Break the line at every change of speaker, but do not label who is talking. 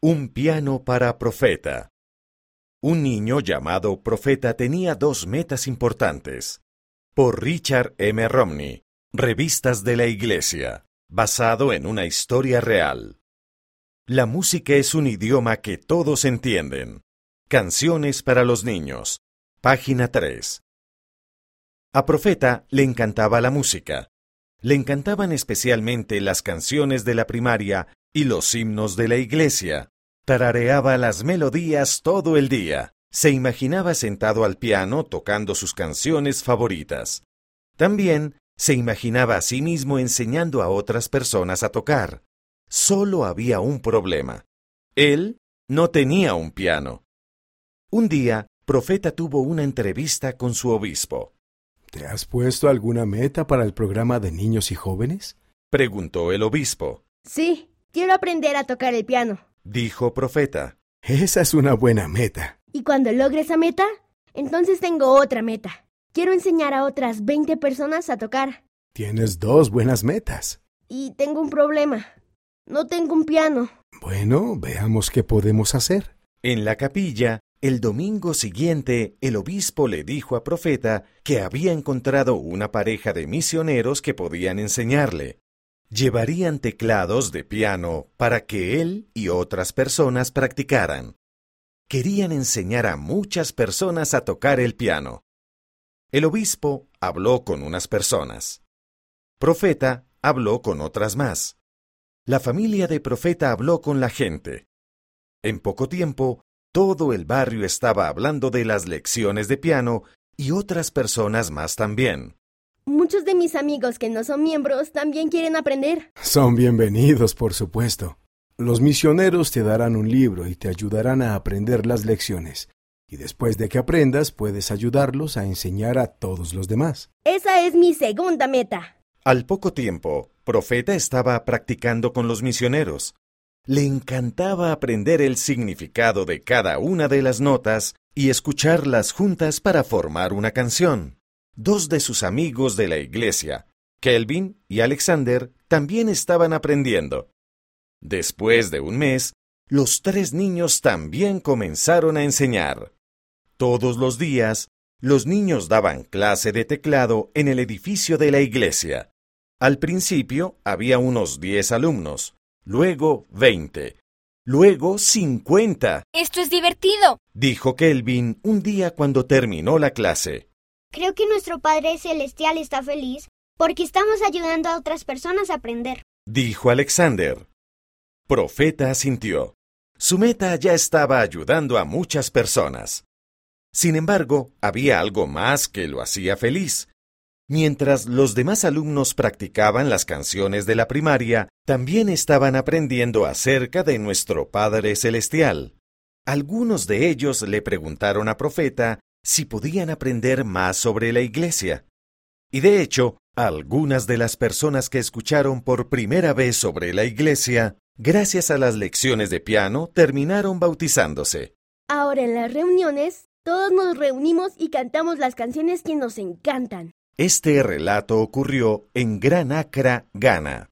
Un piano para Profeta. Un niño llamado Profeta tenía dos metas importantes. Por Richard M. Romney, Revistas de la Iglesia, basado en una historia real. La música es un idioma que todos entienden. Canciones para los niños. Página 3. A Profeta le encantaba la música. Le encantaban especialmente las canciones de la primaria y los himnos de la iglesia. Tarareaba las melodías todo el día. Se imaginaba sentado al piano tocando sus canciones favoritas. También se imaginaba a sí mismo enseñando a otras personas a tocar. Solo había un problema. Él no tenía un piano. Un día, Profeta tuvo una entrevista con su obispo.
¿Te has puesto alguna meta para el programa de niños y jóvenes?
Preguntó el obispo.
Sí, quiero aprender a tocar el piano.
Dijo Profeta.
Esa es una buena meta.
Y cuando logre esa meta, entonces tengo otra meta. Quiero enseñar a otras 20 personas a tocar.
Tienes dos buenas metas.
Y tengo un problema. No tengo un piano.
Bueno, veamos qué podemos hacer.
En la capilla, el domingo siguiente, el obispo le dijo a Profeta que había encontrado una pareja de misioneros que podían enseñarle. Llevarían teclados de piano para que él y otras personas practicaran. Querían enseñar a muchas personas a tocar el piano. El obispo habló con unas personas. Profeta habló con otras más. La familia de Profeta habló con la gente. En poco tiempo, todo el barrio estaba hablando de las lecciones de piano y otras personas más también.
Muchos de mis amigos que no son miembros también quieren aprender.
Son bienvenidos, por supuesto. Los misioneros te darán un libro y te ayudarán a aprender las lecciones. Y después de que aprendas, puedes ayudarlos a enseñar a todos los demás.
Esa es mi segunda meta.
Al poco tiempo, Profeta estaba practicando con los misioneros. Le encantaba aprender el significado de cada una de las notas y escucharlas juntas para formar una canción. Dos de sus amigos de la iglesia, Kelvin y Alexander, también estaban aprendiendo. Después de un mes, los tres niños también comenzaron a enseñar. Todos los días, los niños daban clase de teclado en el edificio de la iglesia. Al principio había unos diez alumnos, luego veinte, luego cincuenta.
Esto es divertido,
dijo Kelvin un día cuando terminó la clase.
Creo que nuestro Padre Celestial está feliz porque estamos ayudando a otras personas a aprender,
dijo Alexander. Profeta asintió. Su meta ya estaba ayudando a muchas personas. Sin embargo, había algo más que lo hacía feliz. Mientras los demás alumnos practicaban las canciones de la primaria, también estaban aprendiendo acerca de nuestro Padre Celestial. Algunos de ellos le preguntaron a Profeta si podían aprender más sobre la Iglesia. Y de hecho, algunas de las personas que escucharon por primera vez sobre la Iglesia, gracias a las lecciones de piano, terminaron bautizándose.
Ahora en las reuniones, todos nos reunimos y cantamos las canciones que nos encantan.
Este relato ocurrió en Gran Accra, Ghana.